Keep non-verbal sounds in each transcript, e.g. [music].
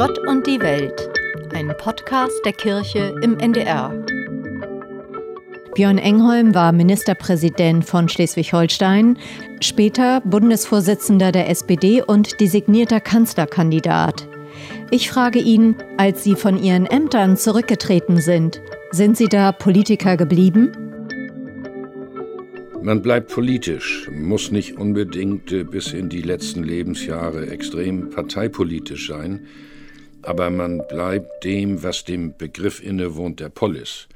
Gott und die Welt, ein Podcast der Kirche im NDR. Björn Engholm war Ministerpräsident von Schleswig-Holstein, später Bundesvorsitzender der SPD und designierter Kanzlerkandidat. Ich frage ihn, als Sie von Ihren Ämtern zurückgetreten sind, sind Sie da Politiker geblieben? Man bleibt politisch, muss nicht unbedingt äh, bis in die letzten Lebensjahre extrem parteipolitisch sein, aber man bleibt dem, was dem Begriff innewohnt, der Polis,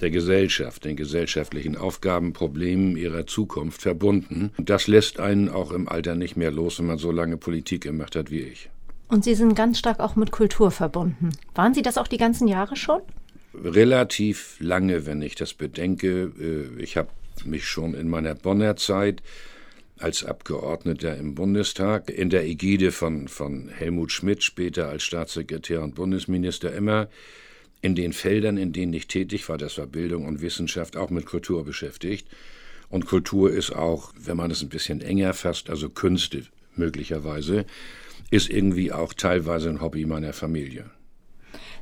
der Gesellschaft, den gesellschaftlichen Aufgaben, Problemen ihrer Zukunft verbunden. Und das lässt einen auch im Alter nicht mehr los, wenn man so lange Politik gemacht hat wie ich. Und Sie sind ganz stark auch mit Kultur verbunden. Waren Sie das auch die ganzen Jahre schon? Relativ lange, wenn ich das bedenke. Äh, ich habe mich schon in meiner Bonner Zeit als Abgeordneter im Bundestag in der Ägide von, von Helmut Schmidt, später als Staatssekretär und Bundesminister, immer in den Feldern, in denen ich tätig war, das war Bildung und Wissenschaft, auch mit Kultur beschäftigt. Und Kultur ist auch, wenn man es ein bisschen enger fasst, also Künste möglicherweise, ist irgendwie auch teilweise ein Hobby meiner Familie.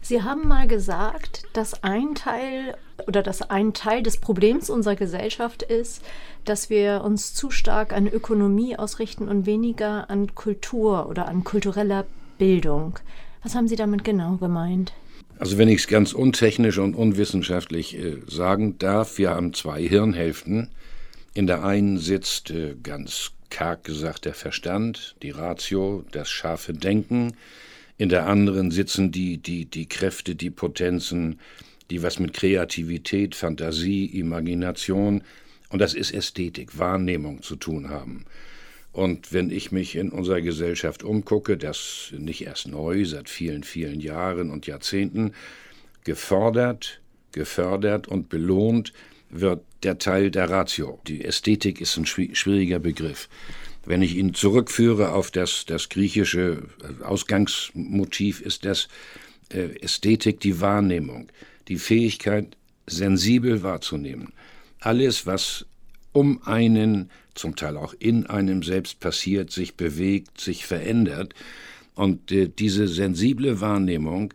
Sie haben mal gesagt, dass ein Teil oder dass ein Teil des Problems unserer Gesellschaft ist, dass wir uns zu stark an Ökonomie ausrichten und weniger an Kultur oder an kultureller Bildung. Was haben Sie damit genau gemeint? Also wenn ich es ganz untechnisch und unwissenschaftlich äh, sagen darf, wir haben zwei Hirnhälften. In der einen sitzt äh, ganz karg gesagt der Verstand, die Ratio, das scharfe Denken in der anderen sitzen die, die, die Kräfte, die Potenzen, die was mit Kreativität, Fantasie, Imagination und das ist Ästhetik, Wahrnehmung zu tun haben. Und wenn ich mich in unserer Gesellschaft umgucke, das nicht erst neu, seit vielen, vielen Jahren und Jahrzehnten, gefordert, gefördert und belohnt wird der Teil der Ratio. Die Ästhetik ist ein schwieriger Begriff. Wenn ich ihn zurückführe auf das, das griechische äh, Ausgangsmotiv, ist das äh, Ästhetik die Wahrnehmung, die Fähigkeit, sensibel wahrzunehmen. Alles, was um einen, zum Teil auch in einem selbst passiert, sich bewegt, sich verändert. Und äh, diese sensible Wahrnehmung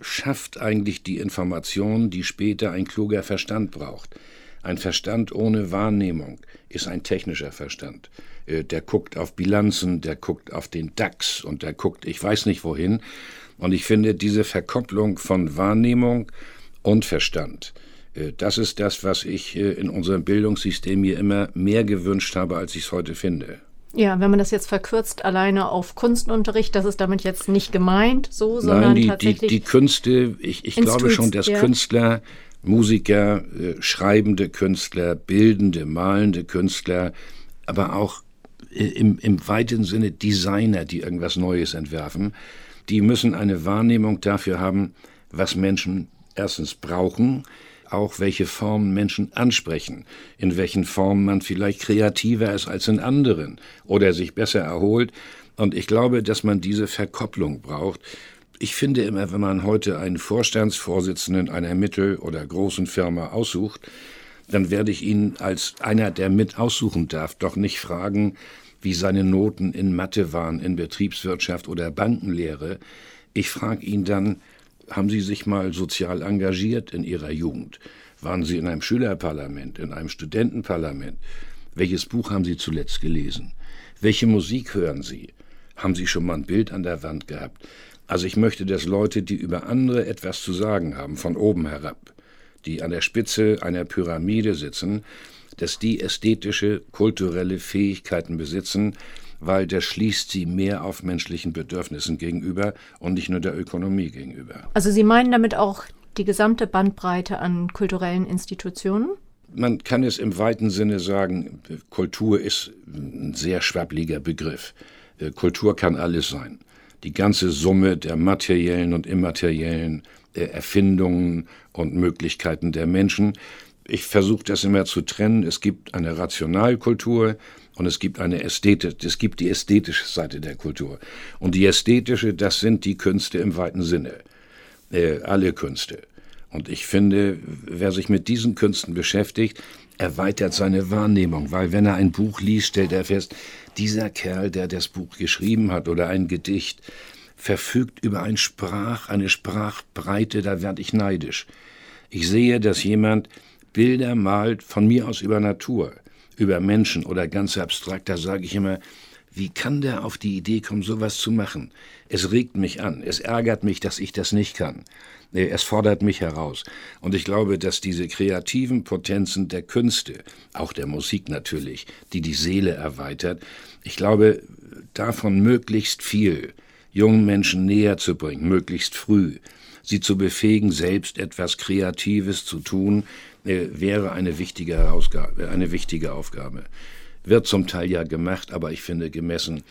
schafft eigentlich die Information, die später ein kluger Verstand braucht. Ein Verstand ohne Wahrnehmung ist ein technischer Verstand. Äh, der guckt auf Bilanzen, der guckt auf den DAX und der guckt, ich weiß nicht wohin. Und ich finde, diese Verkopplung von Wahrnehmung und Verstand, äh, das ist das, was ich äh, in unserem Bildungssystem hier immer mehr gewünscht habe, als ich es heute finde. Ja, wenn man das jetzt verkürzt alleine auf Kunstunterricht, das ist damit jetzt nicht gemeint, so, sondern die, tatsächlich. Die, die Künste, ich, ich glaube schon, dass ja. Künstler, Musiker, schreibende Künstler, bildende, malende Künstler, aber auch im, im weiten Sinne Designer, die irgendwas Neues entwerfen, die müssen eine Wahrnehmung dafür haben, was Menschen erstens brauchen, auch welche Formen Menschen ansprechen, in welchen Formen man vielleicht kreativer ist als in anderen oder sich besser erholt. Und ich glaube, dass man diese Verkopplung braucht. Ich finde immer, wenn man heute einen Vorstandsvorsitzenden einer mittel- oder großen Firma aussucht, dann werde ich ihn als einer, der mit aussuchen darf, doch nicht fragen, wie seine Noten in Mathe waren, in Betriebswirtschaft oder Bankenlehre. Ich frage ihn dann, haben Sie sich mal sozial engagiert in Ihrer Jugend? Waren Sie in einem Schülerparlament, in einem Studentenparlament? Welches Buch haben Sie zuletzt gelesen? Welche Musik hören Sie? Haben Sie schon mal ein Bild an der Wand gehabt? Also ich möchte, dass Leute, die über andere etwas zu sagen haben, von oben herab, die an der Spitze einer Pyramide sitzen, dass die ästhetische, kulturelle Fähigkeiten besitzen, weil das schließt sie mehr auf menschlichen Bedürfnissen gegenüber und nicht nur der Ökonomie gegenüber. Also Sie meinen damit auch die gesamte Bandbreite an kulturellen Institutionen? Man kann es im weiten Sinne sagen, Kultur ist ein sehr schwabbliger Begriff. Äh, Kultur kann alles sein. Die ganze Summe der materiellen und immateriellen Erfindungen und Möglichkeiten der Menschen ich versuche das immer zu trennen. Es gibt eine Rationalkultur und es gibt eine Ästhetik, es gibt die ästhetische Seite der Kultur. Und die ästhetische, das sind die Künste im weiten Sinne. Äh, alle Künste. Und ich finde, wer sich mit diesen Künsten beschäftigt, erweitert seine Wahrnehmung, weil wenn er ein Buch liest, stellt er fest, dieser Kerl, der das Buch geschrieben hat oder ein Gedicht, verfügt über ein Sprach, eine Sprachbreite, da werde ich neidisch. Ich sehe, dass jemand Bilder malt, von mir aus über Natur, über Menschen oder ganz abstrakt, da sage ich immer, wie kann der auf die Idee kommen, sowas zu machen? Es regt mich an, es ärgert mich, dass ich das nicht kann. Es fordert mich heraus. Und ich glaube, dass diese kreativen Potenzen der Künste, auch der Musik natürlich, die die Seele erweitert, ich glaube, davon möglichst viel jungen Menschen näher zu bringen, möglichst früh, sie zu befähigen, selbst etwas Kreatives zu tun, äh, wäre eine wichtige Herausgabe, eine wichtige Aufgabe. Wird zum Teil ja gemacht, aber ich finde, gemessen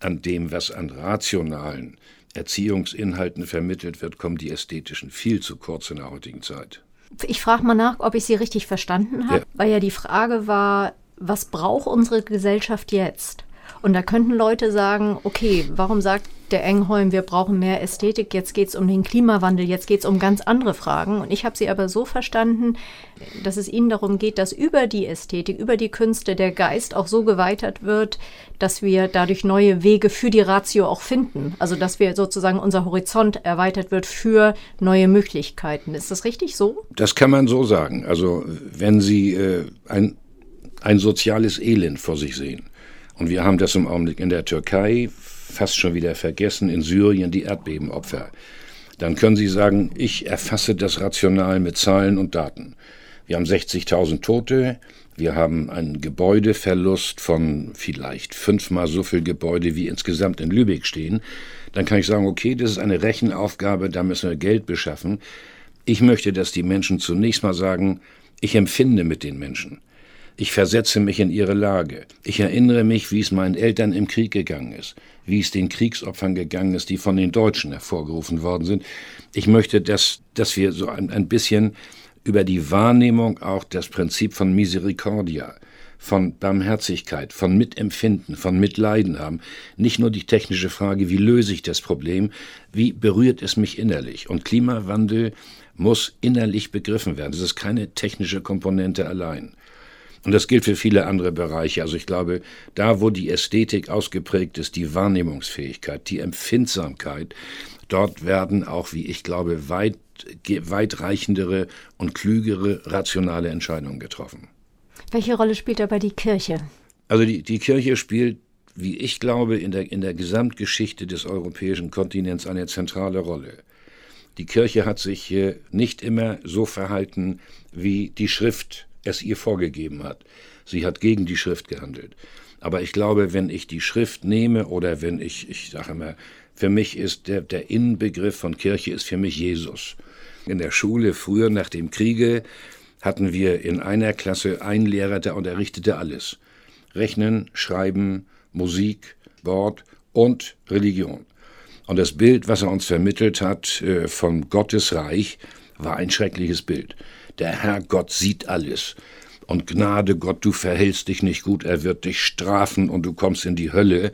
an dem, was an rationalen Erziehungsinhalten vermittelt wird, kommen die ästhetischen viel zu kurz in der heutigen Zeit. Ich frage mal nach, ob ich Sie richtig verstanden habe, ja. weil ja die Frage war, was braucht unsere Gesellschaft jetzt? Und da könnten Leute sagen, okay, warum sagt der Engholm, wir brauchen mehr Ästhetik, jetzt geht es um den Klimawandel, jetzt geht es um ganz andere Fragen. Und ich habe sie aber so verstanden, dass es ihnen darum geht, dass über die Ästhetik, über die Künste der Geist auch so geweitert wird, dass wir dadurch neue Wege für die Ratio auch finden. Also dass wir sozusagen unser Horizont erweitert wird für neue Möglichkeiten. Ist das richtig so? Das kann man so sagen. Also wenn Sie äh, ein, ein soziales Elend vor sich sehen, und wir haben das im Augenblick in der Türkei fast schon wieder vergessen, in Syrien die Erdbebenopfer. Dann können Sie sagen, ich erfasse das rational mit Zahlen und Daten. Wir haben 60.000 Tote, wir haben einen Gebäudeverlust von vielleicht fünfmal so viel Gebäude wie insgesamt in Lübeck stehen. Dann kann ich sagen, okay, das ist eine Rechenaufgabe, da müssen wir Geld beschaffen. Ich möchte, dass die Menschen zunächst mal sagen, ich empfinde mit den Menschen. Ich versetze mich in ihre Lage. Ich erinnere mich, wie es meinen Eltern im Krieg gegangen ist, wie es den Kriegsopfern gegangen ist, die von den Deutschen hervorgerufen worden sind. Ich möchte, dass, dass wir so ein, ein bisschen über die Wahrnehmung auch das Prinzip von Misericordia, von Barmherzigkeit, von Mitempfinden, von Mitleiden haben. Nicht nur die technische Frage, wie löse ich das Problem, wie berührt es mich innerlich. Und Klimawandel muss innerlich begriffen werden. Das ist keine technische Komponente allein. Und das gilt für viele andere Bereiche. Also ich glaube, da, wo die Ästhetik ausgeprägt ist, die Wahrnehmungsfähigkeit, die Empfindsamkeit, dort werden auch, wie ich glaube, weit, weitreichendere und klügere rationale Entscheidungen getroffen. Welche Rolle spielt dabei die Kirche? Also die, die Kirche spielt, wie ich glaube, in der, in der Gesamtgeschichte des europäischen Kontinents eine zentrale Rolle. Die Kirche hat sich nicht immer so verhalten, wie die Schrift es ihr vorgegeben hat. Sie hat gegen die Schrift gehandelt. Aber ich glaube, wenn ich die Schrift nehme oder wenn ich, ich sage immer, für mich ist der, der Innenbegriff von Kirche ist für mich Jesus. In der Schule früher nach dem Kriege hatten wir in einer Klasse einen Lehrer, der unterrichtete alles. Rechnen, Schreiben, Musik, Wort und Religion. Und das Bild, was er uns vermittelt hat äh, vom Gottesreich, war ein schreckliches Bild. Der Herr Gott sieht alles. Und Gnade Gott, du verhältst dich nicht gut, er wird dich strafen und du kommst in die Hölle.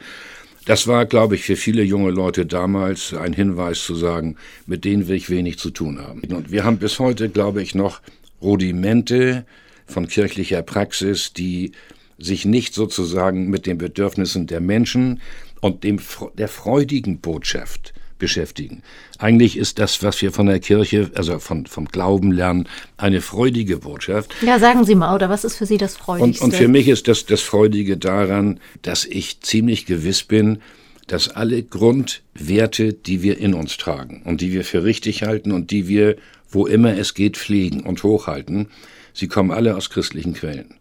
Das war, glaube ich, für viele junge Leute damals ein Hinweis zu sagen, mit denen will ich wenig zu tun haben. Und wir haben bis heute, glaube ich, noch Rudimente von kirchlicher Praxis, die sich nicht sozusagen mit den Bedürfnissen der Menschen und dem, der freudigen Botschaft beschäftigen. Eigentlich ist das, was wir von der Kirche, also von, vom Glauben lernen, eine freudige Botschaft. Ja, sagen Sie mal, oder was ist für Sie das Freudigste? Und, und für mich ist das, das Freudige daran, dass ich ziemlich gewiss bin, dass alle Grundwerte, die wir in uns tragen und die wir für richtig halten und die wir, wo immer es geht, pflegen und hochhalten, sie kommen alle aus christlichen Quellen.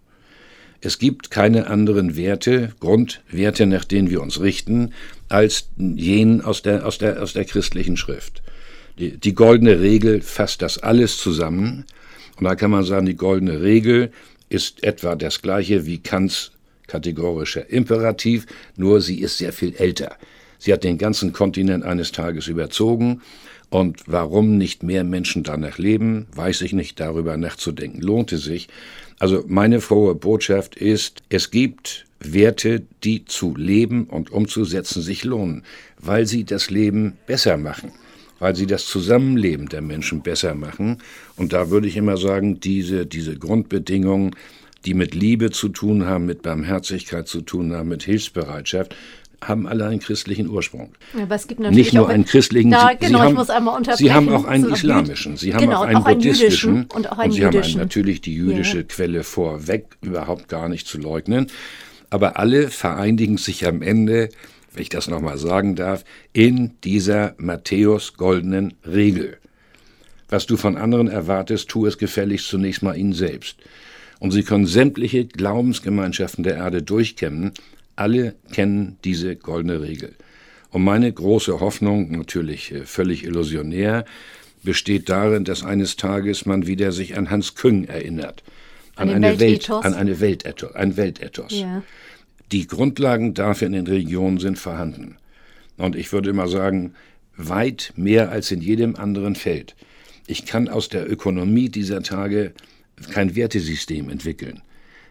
Es gibt keine anderen Werte, Grundwerte, nach denen wir uns richten, als jenen aus der, aus der, aus der christlichen Schrift. Die, die goldene Regel fasst das alles zusammen. Und da kann man sagen, die goldene Regel ist etwa das gleiche wie Kants kategorischer Imperativ, nur sie ist sehr viel älter. Sie hat den ganzen Kontinent eines Tages überzogen. Und warum nicht mehr Menschen danach leben, weiß ich nicht. Darüber nachzudenken lohnte sich. Also meine frohe Botschaft ist, es gibt Werte, die zu leben und umzusetzen sich lohnen, weil sie das Leben besser machen, weil sie das Zusammenleben der Menschen besser machen. Und da würde ich immer sagen, diese, diese Grundbedingungen, die mit Liebe zu tun haben, mit Barmherzigkeit zu tun haben, mit Hilfsbereitschaft, haben alle einen christlichen Ursprung. Aber es gibt natürlich Nicht nur einen christlichen, da, Sie, genau, Sie, haben, ich muss einmal unterbrechen. Sie haben auch einen islamischen, Sie haben genau, auch einen auch einen buddhistischen jüdischen und auch einen Sie jüdischen. haben natürlich die jüdische Ja. Quelle vorweg, überhaupt gar nicht zu leugnen. Aber alle vereinigen sich am Ende, wenn ich das nochmal sagen darf, in dieser Matthäus-goldenen Regel. Was du von anderen erwartest, tu es gefälligst zunächst mal ihnen selbst. Und sie können sämtliche Glaubensgemeinschaften der Erde durchkämmen. Alle kennen diese goldene Regel. Und meine große Hoffnung, natürlich äh, völlig illusionär, besteht darin, dass eines Tages man wieder sich an Hans Küng erinnert. An den eine Welt, Weltethos? an eine Weltethos, ein Weltethos. Ja. Die Grundlagen dafür in den Regionen sind vorhanden. Und ich würde immer sagen, weit mehr als in jedem anderen Feld. Ich kann aus der Ökonomie dieser Tage kein Wertesystem entwickeln.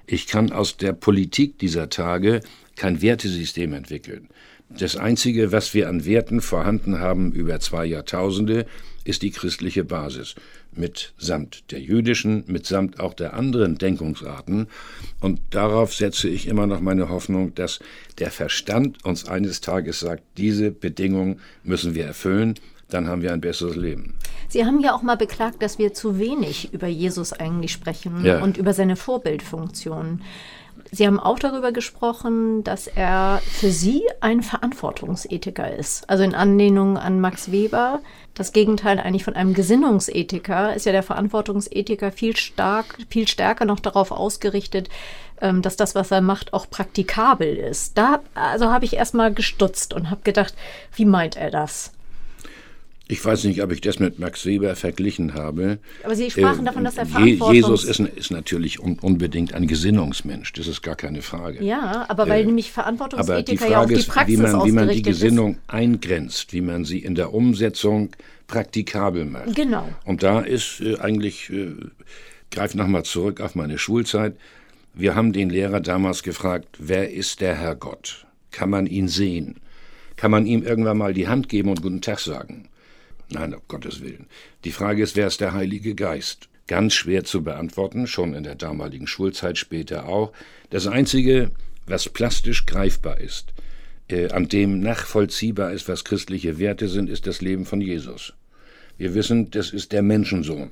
Ich kann aus der Politik dieser Tage kein Wertesystem entwickeln. Das Einzige, was wir an Werten vorhanden haben über zwei Jahrtausende, ist die christliche Basis. Mitsamt der jüdischen, mitsamt auch der anderen Denkungsarten. Und darauf setze ich immer noch meine Hoffnung, dass der Verstand uns eines Tages sagt, diese Bedingungen müssen wir erfüllen, dann haben wir ein besseres Leben. Sie haben ja auch mal beklagt, dass wir zu wenig über Jesus eigentlich sprechen Ja. und über seine Vorbildfunktion. Sie haben auch darüber gesprochen, dass er für Sie ein Verantwortungsethiker ist. Also in Anlehnung an Max Weber. Das Gegenteil eigentlich von einem Gesinnungsethiker ist ja der Verantwortungsethiker viel stark, viel stärker noch darauf ausgerichtet, ähm, dass das, was er macht, auch praktikabel ist. Da also habe ich erstmal gestutzt und habe gedacht, wie meint er das? Ich weiß nicht, ob ich das mit Max Weber verglichen habe. Aber Sie sprachen Äh, davon, dass er Je- Verantwortungs- Jesus ist, ist natürlich un unbedingt ein Gesinnungsmensch, das ist gar keine Frage. Ja, aber weil nämlich Aber die Verantwortungsethiker ja Frage die ist, Praxis wie man, wie man die Gesinnung eingrenzt, wie man sie in der Umsetzung praktikabel macht. ist. Genau. Und da ist äh, eigentlich, äh, greife nochmal zurück auf meine Schulzeit, wir haben den Lehrer damals gefragt, wer ist der Herr Gott? Kann man ihn sehen? Kann man ihm irgendwann mal die Hand geben und guten Tag sagen? Nein, um Gottes Willen. Die Frage ist, wer ist der Heilige Geist? Ganz schwer zu beantworten, schon in der damaligen Schulzeit, später auch. Das Einzige, was plastisch greifbar ist, äh, an dem nachvollziehbar ist, was christliche Werte sind, ist das Leben von Jesus. Wir wissen, das ist der Menschensohn.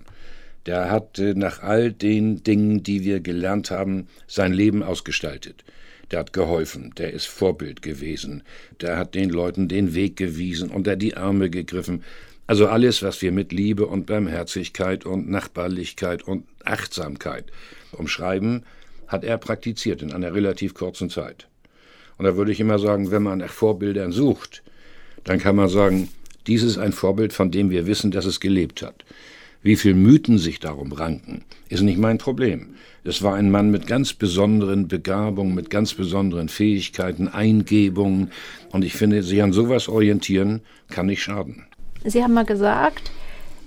Der hat äh, nach all den Dingen, die wir gelernt haben, sein Leben ausgestaltet. Der hat geholfen, der ist Vorbild gewesen, der hat den Leuten den Weg gewiesen, unter die Arme gegriffen. Also alles, was wir mit Liebe und Barmherzigkeit und Nachbarlichkeit und Achtsamkeit umschreiben, hat er praktiziert in einer relativ kurzen Zeit. Und da würde ich immer sagen, wenn man nach Vorbildern sucht, dann kann man sagen, dies ist ein Vorbild, von dem wir wissen, dass es gelebt hat. Wie viel Mythen sich darum ranken, ist nicht mein Problem. Es war ein Mann mit ganz besonderen Begabungen, mit ganz besonderen Fähigkeiten, Eingebungen. Und ich finde, sich an sowas orientieren, kann nicht schaden. Sie haben mal gesagt,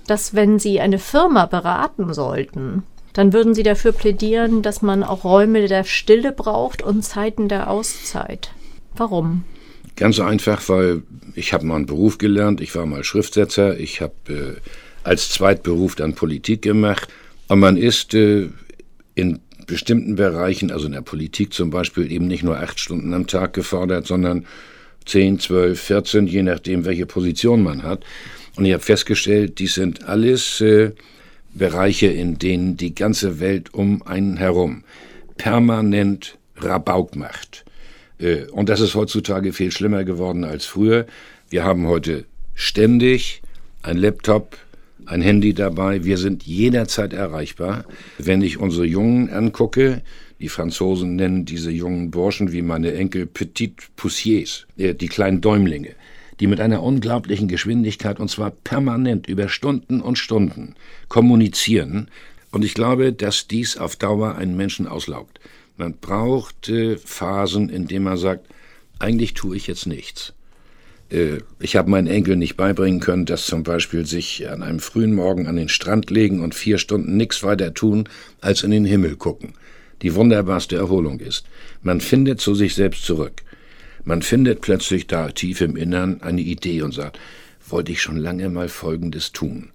dass wenn Sie eine Firma beraten sollten, dann würden Sie dafür plädieren, dass man auch Räume der Stille braucht und Zeiten der Auszeit. Warum? Ganz einfach, weil ich habe mal einen Beruf gelernt, ich war mal Schriftsetzer, ich habe äh, als Zweitberuf dann Politik gemacht. Und man ist äh, in bestimmten Bereichen, also in der Politik zum Beispiel, eben nicht nur acht Stunden am Tag gefordert, sondern 10, 12, 14, je nachdem, welche Position man hat. Und ich habe festgestellt, dies sind alles äh, Bereiche, in denen die ganze Welt um einen herum permanent Rabauk macht. Äh, und das ist heutzutage viel schlimmer geworden als früher. Wir haben heute ständig ein Laptop, ein Handy dabei. Wir sind jederzeit erreichbar. Wenn ich unsere Jungen angucke, die Franzosen nennen diese jungen Burschen wie meine Enkel Petit Poussiers, äh, die kleinen Däumlinge, die mit einer unglaublichen Geschwindigkeit und zwar permanent über Stunden und Stunden kommunizieren. Und ich glaube, dass dies auf Dauer einen Menschen auslaugt. Man braucht äh, Phasen, in denen man sagt, eigentlich tue ich jetzt nichts. Äh, ich habe meinen Enkel nicht beibringen können, dass zum Beispiel sich an einem frühen Morgen an den Strand legen und vier Stunden nichts weiter tun, als in den Himmel gucken. Die wunderbarste Erholung ist. Man findet zu sich selbst zurück. Man findet plötzlich da tief im Innern eine Idee und sagt, wollte ich schon lange mal Folgendes tun.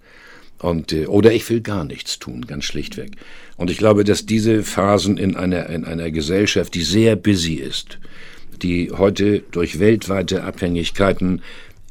Und, äh, oder ich will gar nichts tun, ganz schlichtweg. Und ich glaube, dass diese Phasen in einer, in einer Gesellschaft, die sehr busy ist, die heute durch weltweite Abhängigkeiten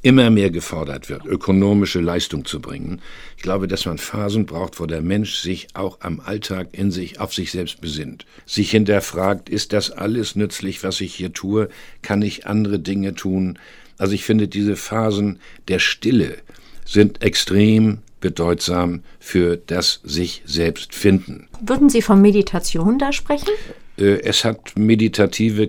immer mehr gefordert wird, ökonomische Leistung zu bringen. Ich glaube, dass man Phasen braucht, wo der Mensch sich auch am Alltag in sich, auf sich selbst besinnt, sich hinterfragt, ist das alles nützlich, was ich hier tue? Kann ich andere Dinge tun? Also ich finde, diese Phasen der Stille sind extrem bedeutsam für das sich selbst finden. Würden Sie von Meditation da sprechen? Äh, es hat meditative,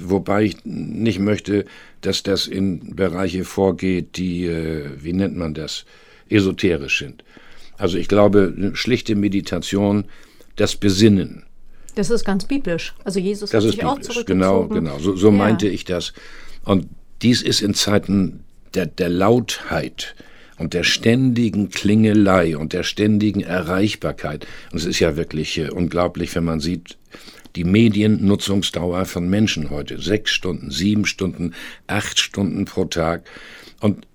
wobei ich nicht möchte, dass das in Bereiche vorgeht, die, äh, wie nennt man das, esoterisch sind. Also ich glaube, schlichte Meditation, das Besinnen. Das ist ganz biblisch. Also Jesus das hat sich biblisch. auch zurückgezogen. Genau, genau. So, so ja. meinte ich das. Und dies ist in Zeiten der, der Lautheit und der ständigen Klingelei und der ständigen Erreichbarkeit. Und es ist ja wirklich äh, unglaublich, wenn man sieht, die Mediennutzungsdauer von Menschen heute. Sechs Stunden, sieben Stunden, acht Stunden pro Tag. Und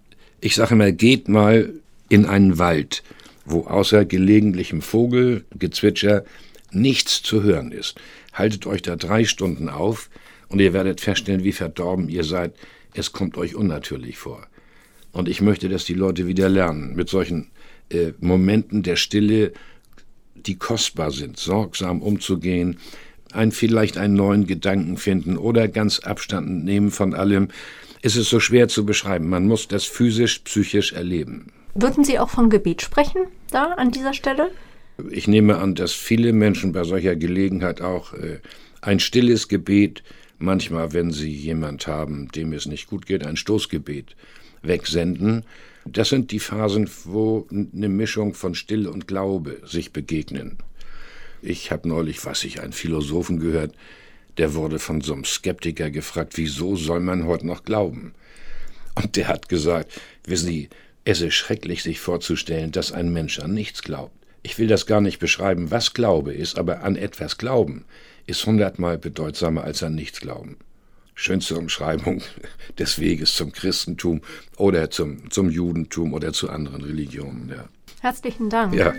ich sage mal, geht mal in einen Wald, wo außer gelegentlichem Vogelgezwitscher nichts zu hören ist. Haltet euch da drei Stunden auf und ihr werdet feststellen, wie verdorben ihr seid. Es kommt euch unnatürlich vor. Und ich möchte, dass die Leute wieder lernen, mit solchen äh, Momenten der Stille, die kostbar sind, sorgsam umzugehen, ein, vielleicht einen neuen Gedanken finden oder ganz Abstand nehmen von allem. Es ist so schwer zu beschreiben. Man muss das physisch, psychisch erleben. Würden Sie auch von Gebet sprechen, da an dieser Stelle? Ich nehme an, dass viele Menschen bei solcher Gelegenheit auch äh, ein stilles Gebet, manchmal, wenn sie jemand haben, dem es nicht gut geht, ein Stoßgebet wegsenden. Das sind die Phasen, wo eine Mischung von Stille und Glaube sich begegnen. Ich habe neulich, was ich, einen Philosophen gehört, der wurde von so einem Skeptiker gefragt, wieso soll man heute noch glauben? Und der hat gesagt, wissen Sie, es ist schrecklich, sich vorzustellen, dass ein Mensch an nichts glaubt. Ich will das gar nicht beschreiben, was Glaube ist, aber an etwas glauben ist hundertmal bedeutsamer als an nichts glauben. Schönste Umschreibung [laughs] des Weges zum Christentum oder zum, zum Judentum oder zu anderen Religionen. Ja. Herzlichen Dank. Ja.